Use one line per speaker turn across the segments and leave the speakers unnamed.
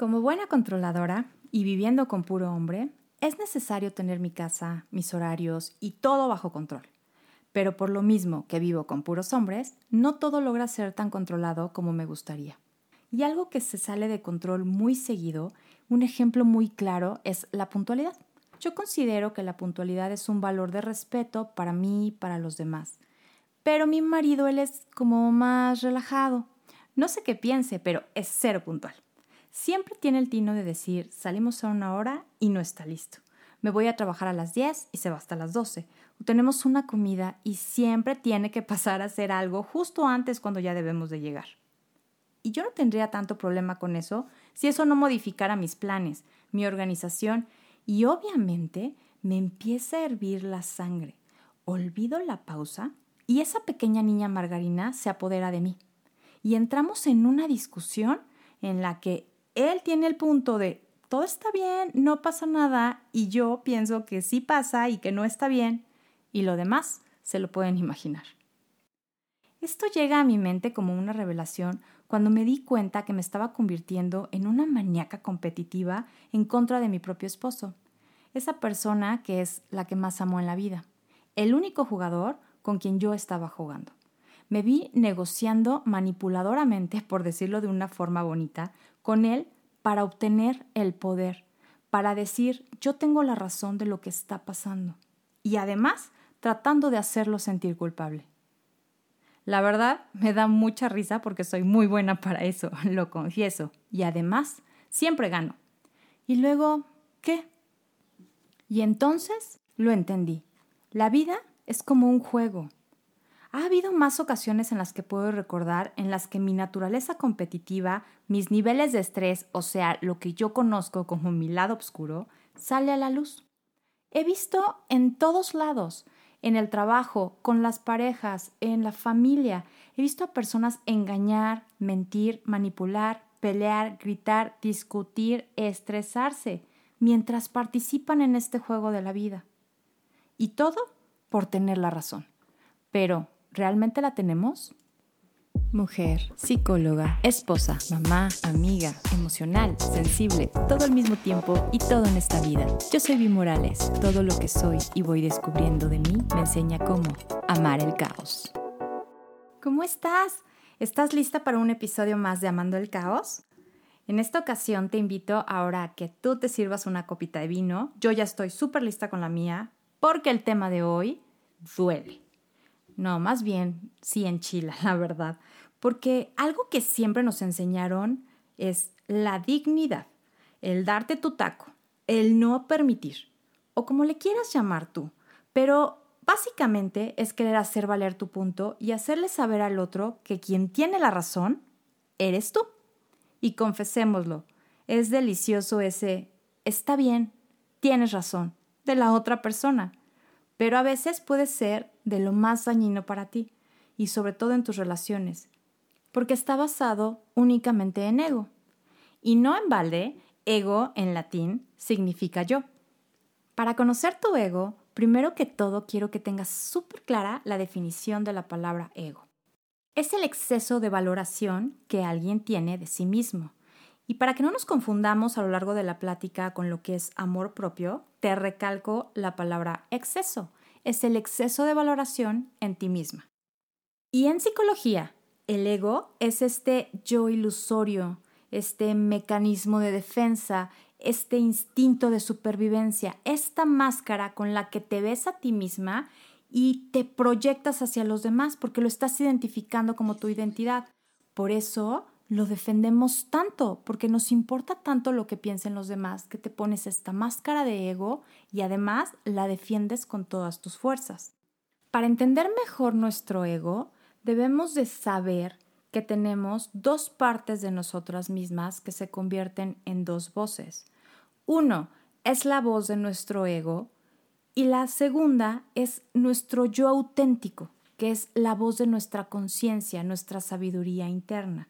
Como buena controladora y viviendo con puro hombre, es necesario tener mi casa, mis horarios y todo bajo control. Pero por lo mismo que vivo con puros hombres, no todo logra ser tan controlado como me gustaría. Y algo que se sale de control muy seguido, un ejemplo muy claro, es la puntualidad. Yo considero que la puntualidad es un valor de respeto para mí y para los demás. Pero mi marido, él es como más relajado. No sé qué piense, pero es cero puntual. Siempre tiene el tino de decir, salimos a una hora y no está listo. Me voy a trabajar a las 10 y se va hasta las 12. O tenemos una comida y siempre tiene que pasar a hacer algo justo antes cuando ya debemos de llegar. Y yo no tendría tanto problema con eso si eso no modificara mis planes, mi organización y obviamente me empieza a hervir la sangre. Olvido la pausa y esa pequeña niña Margarina se apodera de mí. Y entramos en una discusión en la que él tiene el punto de todo está bien, no pasa nada, y yo pienso que sí pasa y que no está bien, y lo demás se lo pueden imaginar. Esto llega a mi mente como una revelación cuando me di cuenta que me estaba convirtiendo en una maníaca competitiva en contra de mi propio esposo, esa persona que es la que más amo en la vida, el único jugador con quien yo estaba jugando. Me vi negociando manipuladoramente, por decirlo de una forma bonita, con él para obtener el poder, para decir yo tengo la razón de lo que está pasando y además tratando de hacerlo sentir culpable. La verdad me da mucha risa porque soy muy buena para eso, lo confieso, y además siempre gano. Y luego, ¿qué? Y entonces lo entendí. La vida es como un juego ha habido más ocasiones en las que puedo recordar en las que mi naturaleza competitiva, mis niveles de estrés, o sea, lo que yo conozco como mi lado oscuro, sale a la luz. He visto en todos lados, en el trabajo, con las parejas, en la familia, he visto a personas engañar, mentir, manipular, pelear, gritar, discutir, estresarse, mientras participan en este juego de la vida. Y todo por tener la razón. Pero, ¿realmente la tenemos? Mujer, psicóloga, esposa, mamá, amiga, emocional, sensible, todo al mismo tiempo y todo en esta vida. Yo soy Vi Morales. Todo lo que soy y voy descubriendo de mí me enseña cómo amar el caos. ¿Cómo estás? ¿Estás lista para un episodio más de Amando el Caos? En esta ocasión te invito ahora a que tú te sirvas una copita de vino. Yo ya estoy súper lista con la mía porque el tema de hoy duele. No, más bien sí en Chile, la verdad. Porque algo que siempre nos enseñaron es la dignidad, el darte tu taco, el no permitir, o como le quieras llamar tú. Pero básicamente es querer hacer valer tu punto y hacerle saber al otro que quien tiene la razón eres tú. Y confesémoslo, es delicioso ese está bien, tienes razón, de la otra persona pero a veces puede ser de lo más dañino para ti y sobre todo en tus relaciones, porque está basado únicamente en ego. Y no en balde, ego en latín significa yo. Para conocer tu ego, primero que todo quiero que tengas súper clara la definición de la palabra ego. Es el exceso de valoración que alguien tiene de sí mismo. Y para que no nos confundamos a lo largo de la plática con lo que es amor propio, te recalco la palabra exceso. Es el exceso de valoración en ti misma. Y en psicología, el ego es este yo ilusorio, este mecanismo de defensa, este instinto de supervivencia, esta máscara con la que te ves a ti misma y te proyectas hacia los demás porque lo estás identificando como tu identidad. Por eso lo defendemos tanto, porque nos importa tanto lo que piensen los demás, que te pones esta máscara de ego y además la defiendes con todas tus fuerzas. Para entender mejor nuestro ego, debemos de saber que tenemos dos partes de nosotras mismas que se convierten en dos voces. Uno es la voz de nuestro ego y la segunda es nuestro yo auténtico, que es la voz de nuestra conciencia, nuestra sabiduría interna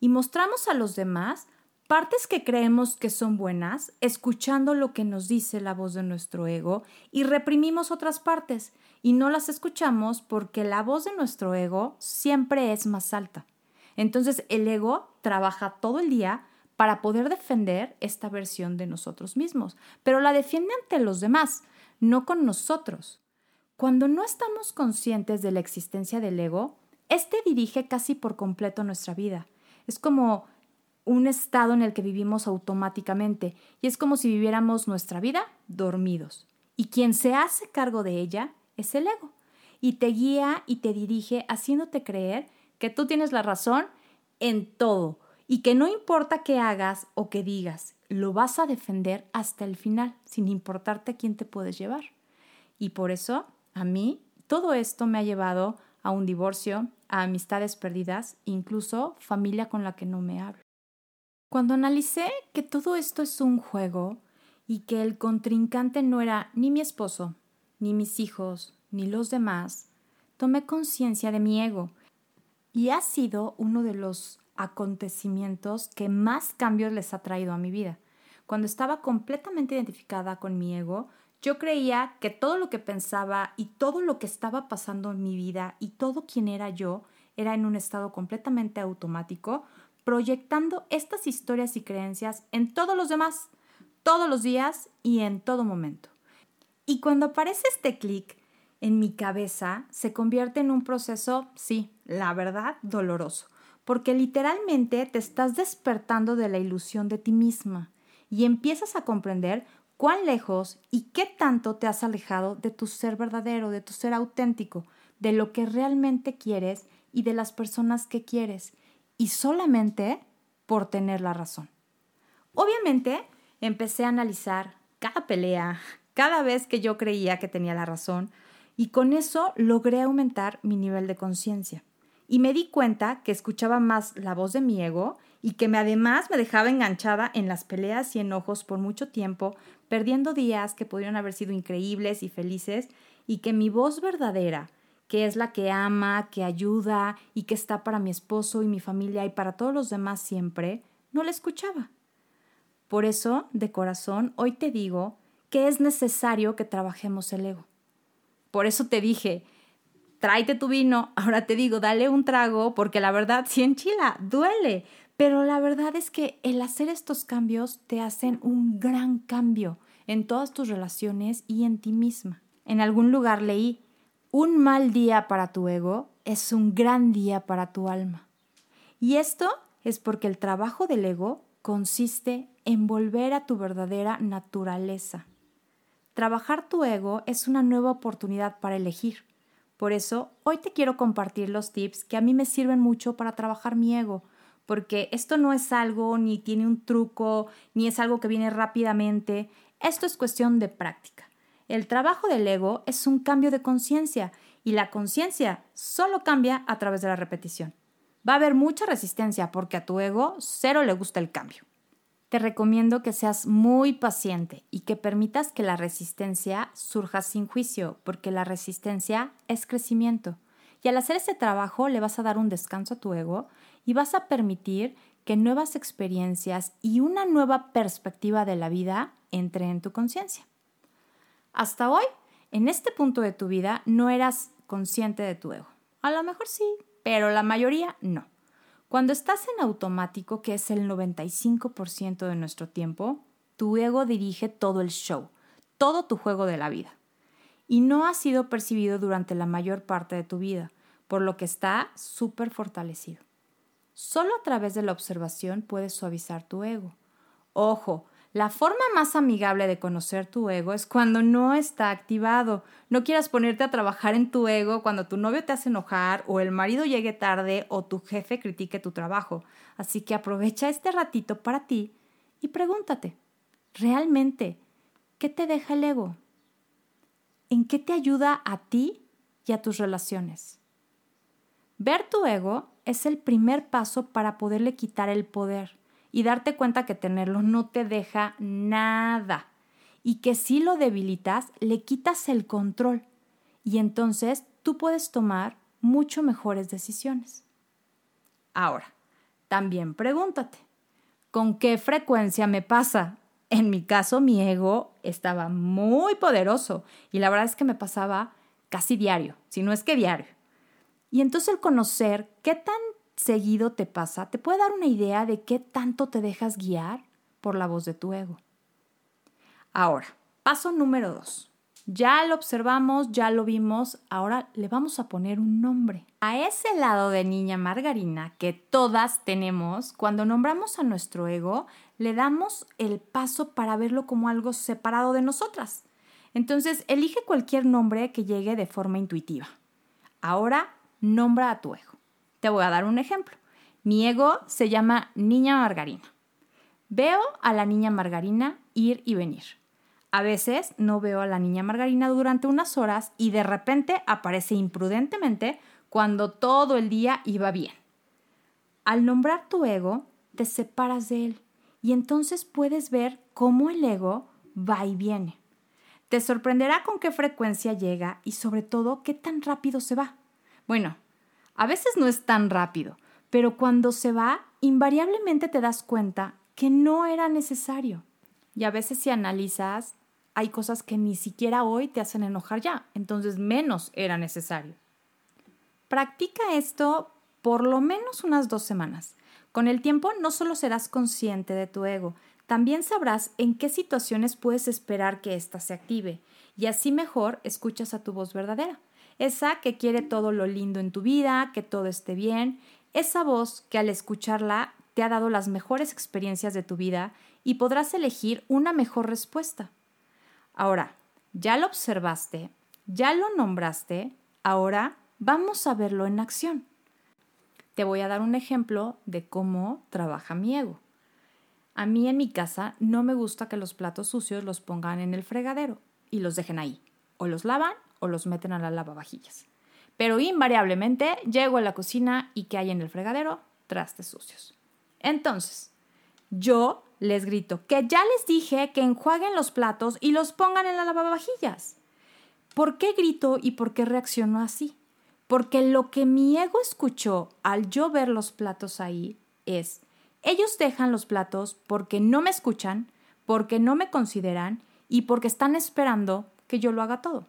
y mostramos a los demás partes que creemos que son buenas, escuchando lo que nos dice la voz de nuestro ego, y reprimimos otras partes y no las escuchamos porque la voz de nuestro ego siempre es más alta. Entonces el ego trabaja todo el día para poder defender esta versión de nosotros mismos, pero la defiende ante los demás, no con nosotros. Cuando no estamos conscientes de la existencia del ego, este dirige casi por completo nuestra vida. Es como un estado en el que vivimos automáticamente y es como si viviéramos nuestra vida dormidos. Y quien se hace cargo de ella es el ego y te guía y te dirige haciéndote creer que tú tienes la razón en todo y que no importa qué hagas o qué digas, lo vas a defender hasta el final, sin importarte a quién te puedes llevar. Y por eso, a mí, todo esto me ha llevado a un divorcio, a amistades perdidas, incluso familia con la que no me hablo. Cuando analicé que todo esto es un juego y que el contrincante no era ni mi esposo, ni mis hijos, ni los demás, tomé conciencia de mi ego y ha sido uno de los acontecimientos que más cambios les ha traído a mi vida. Cuando estaba completamente identificada con mi ego, yo creía que todo lo que pensaba y todo lo que estaba pasando en mi vida y todo quien era yo era en un estado completamente automático, proyectando estas historias y creencias en todos los demás, todos los días y en todo momento. Y cuando aparece este clic en mi cabeza, se convierte en un proceso, sí, la verdad, doloroso, porque literalmente te estás despertando de la ilusión de ti misma y empiezas a comprender cuán lejos y qué tanto te has alejado de tu ser verdadero, de tu ser auténtico, de lo que realmente quieres y de las personas que quieres y solamente por tener la razón. Obviamente, empecé a analizar cada pelea, cada vez que yo creía que tenía la razón, y con eso logré aumentar mi nivel de conciencia. Y me di cuenta que escuchaba más la voz de mi ego y que me, además me dejaba enganchada en las peleas y enojos por mucho tiempo, perdiendo días que pudieron haber sido increíbles y felices, y que mi voz verdadera, que es la que ama, que ayuda y que está para mi esposo y mi familia y para todos los demás siempre, no la escuchaba. Por eso, de corazón, hoy te digo que es necesario que trabajemos el ego. Por eso te dije, tráete tu vino, ahora te digo, dale un trago, porque la verdad sí enchila, duele, pero la verdad es que el hacer estos cambios te hacen un gran cambio en todas tus relaciones y en ti misma. En algún lugar leí, un mal día para tu ego es un gran día para tu alma. Y esto es porque el trabajo del ego consiste en volver a tu verdadera naturaleza. Trabajar tu ego es una nueva oportunidad para elegir. Por eso, hoy te quiero compartir los tips que a mí me sirven mucho para trabajar mi ego, porque esto no es algo ni tiene un truco, ni es algo que viene rápidamente, esto es cuestión de práctica. El trabajo del ego es un cambio de conciencia y la conciencia solo cambia a través de la repetición. Va a haber mucha resistencia porque a tu ego cero le gusta el cambio. Te recomiendo que seas muy paciente y que permitas que la resistencia surja sin juicio, porque la resistencia es crecimiento. Y al hacer ese trabajo le vas a dar un descanso a tu ego y vas a permitir que nuevas experiencias y una nueva perspectiva de la vida entre en tu conciencia. Hasta hoy, en este punto de tu vida, no eras consciente de tu ego. A lo mejor sí, pero la mayoría no. Cuando estás en automático, que es el 95% de nuestro tiempo, tu ego dirige todo el show, todo tu juego de la vida. Y no ha sido percibido durante la mayor parte de tu vida, por lo que está súper fortalecido. Solo a través de la observación puedes suavizar tu ego. Ojo, la forma más amigable de conocer tu ego es cuando no está activado. No quieras ponerte a trabajar en tu ego cuando tu novio te hace enojar o el marido llegue tarde o tu jefe critique tu trabajo. Así que aprovecha este ratito para ti y pregúntate, ¿realmente qué te deja el ego? ¿En qué te ayuda a ti y a tus relaciones? Ver tu ego es el primer paso para poderle quitar el poder y darte cuenta que tenerlo no te deja nada y que si lo debilitas, le quitas el control y entonces tú puedes tomar mucho mejores decisiones. Ahora, también pregúntate, ¿con qué frecuencia me pasa? En mi caso, mi ego estaba muy poderoso y la verdad es que me pasaba casi diario, si no es que diario. Y entonces el conocer qué tan seguido te pasa, te puede dar una idea de qué tanto te dejas guiar por la voz de tu ego. Ahora, paso número dos. Ya lo observamos, ya lo vimos, ahora le vamos a poner un nombre. A ese lado de niña margarina que todas tenemos, cuando nombramos a nuestro ego, le damos el paso para verlo como algo separado de nosotras. Entonces, elige cualquier nombre que llegue de forma intuitiva. Ahora, nombra a tu ego. Te voy a dar un ejemplo. Mi ego se llama Niña Margarina. Veo a la niña Margarina ir y venir. A veces no veo a la niña Margarina durante unas horas y de repente aparece imprudentemente cuando todo el día iba bien. Al nombrar tu ego, te separas de él y entonces puedes ver cómo el ego va y viene. Te sorprenderá con qué frecuencia llega y sobre todo qué tan rápido se va. Bueno, a veces no es tan rápido, pero cuando se va, invariablemente te das cuenta que no era necesario. Y a veces si analizas, hay cosas que ni siquiera hoy te hacen enojar ya, entonces menos era necesario. Practica esto por lo menos unas dos semanas. Con el tiempo no solo serás consciente de tu ego, también sabrás en qué situaciones puedes esperar que ésta se active y así mejor escuchas a tu voz verdadera, esa que quiere todo lo lindo en tu vida, que todo esté bien, esa voz que al escucharla te ha dado las mejores experiencias de tu vida y podrás elegir una mejor respuesta. Ahora, ya lo observaste, ya lo nombraste, ahora vamos a verlo en acción. Te voy a dar un ejemplo de cómo trabaja mi ego. A mí en mi casa no me gusta que los platos sucios los pongan en el fregadero y los dejen ahí. O los lavan o los meten a la lavavajillas. Pero invariablemente llego a la cocina y ¿qué hay en el fregadero? Trastes sucios. Entonces, yo les grito que ya les dije que enjuaguen los platos y los pongan en la lavavajillas. ¿Por qué grito y por qué reacciono así? Porque lo que mi ego escuchó al yo ver los platos ahí es, ellos dejan los platos porque no me escuchan, porque no me consideran y porque están esperando que yo lo haga todo.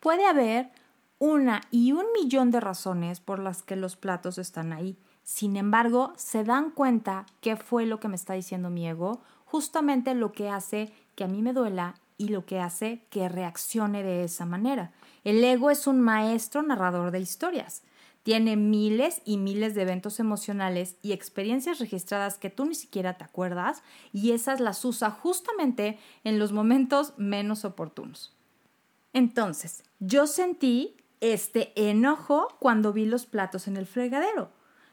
Puede haber una y un millón de razones por las que los platos están ahí sin embargo, se dan cuenta qué fue lo que me está diciendo mi ego, justamente lo que hace que a mí me duela y lo que hace que reaccione de esa manera. El ego es un maestro narrador de historias. Tiene miles y miles de eventos emocionales y experiencias registradas que tú ni siquiera te acuerdas y esas las usa justamente en los momentos menos oportunos. Entonces, yo sentí este enojo cuando vi los platos en el fregadero.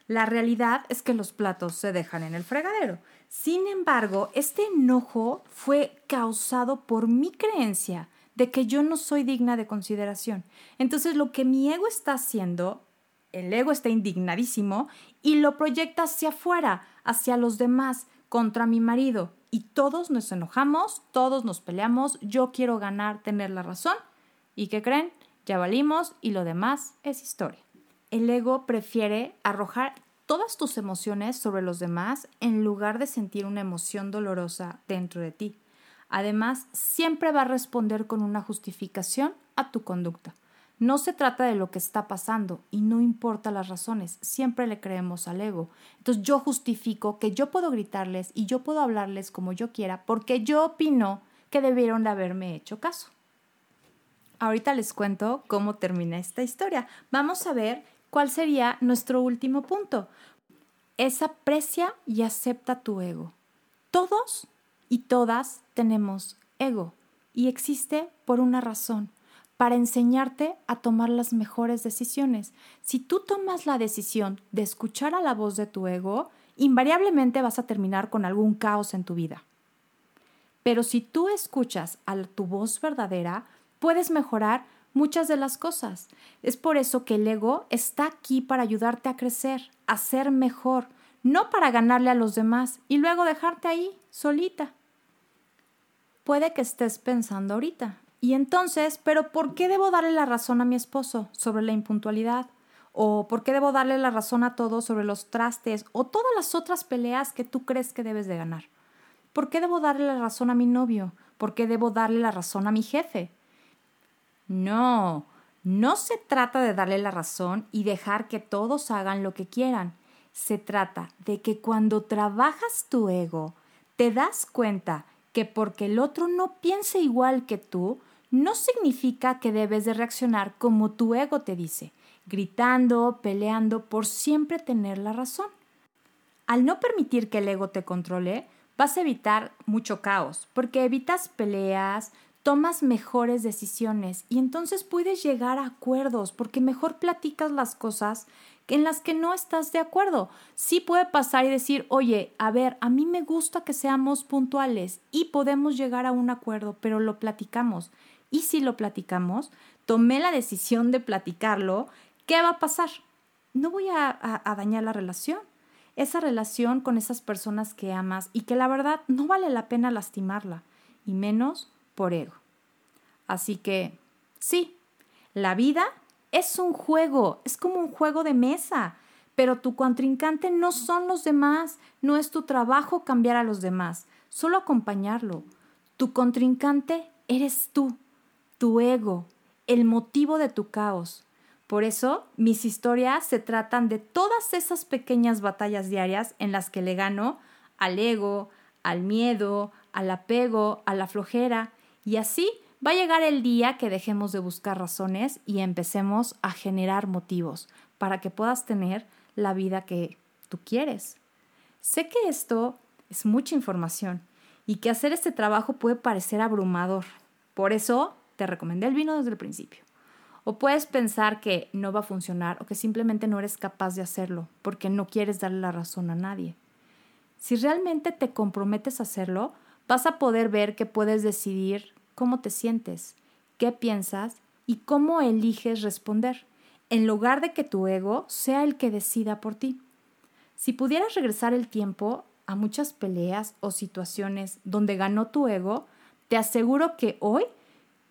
La realidad es que los platos se dejan en el fregadero. Sin embargo, este enojo fue causado por mi creencia de que yo no soy digna de consideración. Entonces, lo que mi ego está haciendo, el ego está indignadísimo y lo proyecta hacia afuera, hacia los demás, contra mi marido. Y todos nos enojamos, todos nos peleamos, yo quiero ganar, tener la razón. ¿Y qué creen? Ya valimos y lo demás es historia el ego prefiere arrojar todas tus emociones sobre los demás en lugar de sentir una emoción dolorosa dentro de ti. Además, siempre va a responder con una justificación a tu conducta. No se trata de lo que está pasando y no importa las razones, siempre le creemos al ego. Entonces yo justifico que yo puedo gritarles y yo puedo hablarles como yo quiera porque yo opino que debieron de haberme hecho caso. Ahorita les cuento cómo termina esta historia. Vamos a ver ¿cuál sería nuestro último punto? Es aprecia y acepta tu ego. Todos y todas tenemos ego y existe por una razón, para enseñarte a tomar las mejores decisiones. Si tú tomas la decisión de escuchar a la voz de tu ego, invariablemente vas a terminar con algún caos en tu vida. Pero si tú escuchas a tu voz verdadera, puedes mejorar muchas de las cosas. Es por eso que el ego está aquí para ayudarte a crecer, a ser mejor, no para ganarle a los demás y luego dejarte ahí, solita. Puede que estés pensando ahorita. Y entonces, ¿pero por qué debo darle la razón a mi esposo sobre la impuntualidad? ¿O por qué debo darle la razón a todos sobre los trastes? ¿O todas las otras peleas que tú crees que debes de ganar? ¿Por qué debo darle la razón a mi novio? ¿Por qué debo darle la razón a mi jefe? No, No se trata de darle la razón y dejar que todos hagan lo que quieran. Se trata de que cuando trabajas tu ego, te das cuenta que porque el otro no piense igual que tú, no significa que debes de reaccionar como tu ego te dice, gritando, peleando por siempre tener la razón. Al no permitir que el ego te controle, vas a evitar mucho caos, porque evitas peleas, tomas mejores decisiones y entonces puedes llegar a acuerdos, porque mejor platicas las cosas en las que no estás de acuerdo. Sí puede pasar y decir, oye, a ver, a mí me gusta que seamos puntuales y podemos llegar a un acuerdo, pero lo platicamos. Y si lo platicamos, tomé la decisión de platicarlo, ¿qué va a pasar? No voy a, a dañar la relación esa relación con esas personas que amas y que la verdad no vale la pena lastimarla, y menos por ego. Así que, sí, la vida es un juego, es como un juego de mesa, pero tu contrincante no son los demás, no es tu trabajo cambiar a los demás, solo acompañarlo. Tu contrincante eres tú, tu ego, el motivo de tu caos. Por eso, mis historias se tratan de todas esas pequeñas batallas diarias en las que le gano al ego, al miedo, al apego, a la flojera, y así va a llegar el día que dejemos de buscar razones y empecemos a generar motivos para que puedas tener la vida que tú quieres. Sé que esto es mucha información y que hacer este trabajo puede parecer abrumador. Por eso te recomendé el vino desde el principio. O puedes pensar que no va a funcionar o que simplemente no eres capaz de hacerlo porque no quieres darle la razón a nadie. Si realmente te comprometes a hacerlo, vas a poder ver que puedes decidir cómo te sientes, qué piensas y cómo eliges responder, en lugar de que tu ego sea el que decida por ti. Si pudieras regresar el tiempo a muchas peleas o situaciones donde ganó tu ego, te aseguro que hoy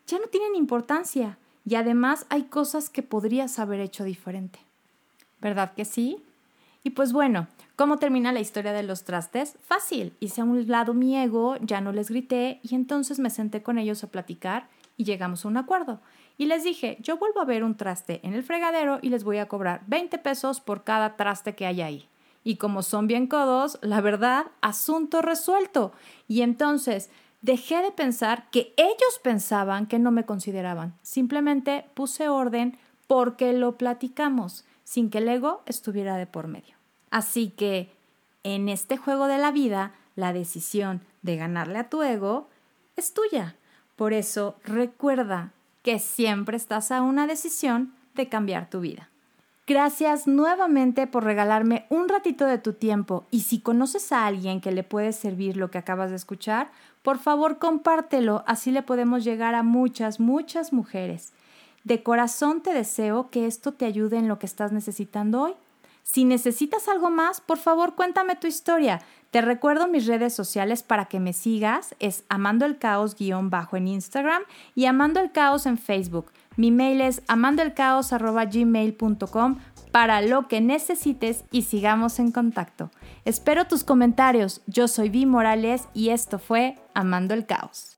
ya no tienen importancia y además hay cosas que podrías haber hecho diferente. ¿Verdad que sí? Y pues bueno, ¿cómo termina la historia de los trastes? Fácil. Hice a un lado mi ego, ya no les grité y entonces me senté con ellos a platicar y llegamos a un acuerdo. Y les dije, yo vuelvo a ver un traste en el fregadero y les voy a cobrar 20 pesos por cada traste que haya ahí. Y como son bien codos, la verdad, asunto resuelto. Y entonces dejé de pensar que ellos pensaban que no me consideraban. Simplemente puse orden porque lo platicamos, sin que el ego estuviera de por medio. Así que en este juego de la vida, la decisión de ganarle a tu ego es tuya. Por eso recuerda que siempre estás a una decisión de cambiar tu vida. Gracias nuevamente por regalarme un ratito de tu tiempo y si conoces a alguien que le puede servir lo que acabas de escuchar, por favor compártelo, así le podemos llegar a muchas, muchas mujeres. De corazón te deseo que esto te ayude en lo que estás necesitando hoy. Si necesitas algo más, por favor cuéntame tu historia. Te recuerdo mis redes sociales para que me sigas. Es Amando el Caos guion bajo en Instagram y Amando en Facebook. Mi mail es amandoelcaos.gmail.com para lo que necesites y sigamos en contacto. Espero tus comentarios. Yo soy Vi Morales y esto fue Amando el Caos.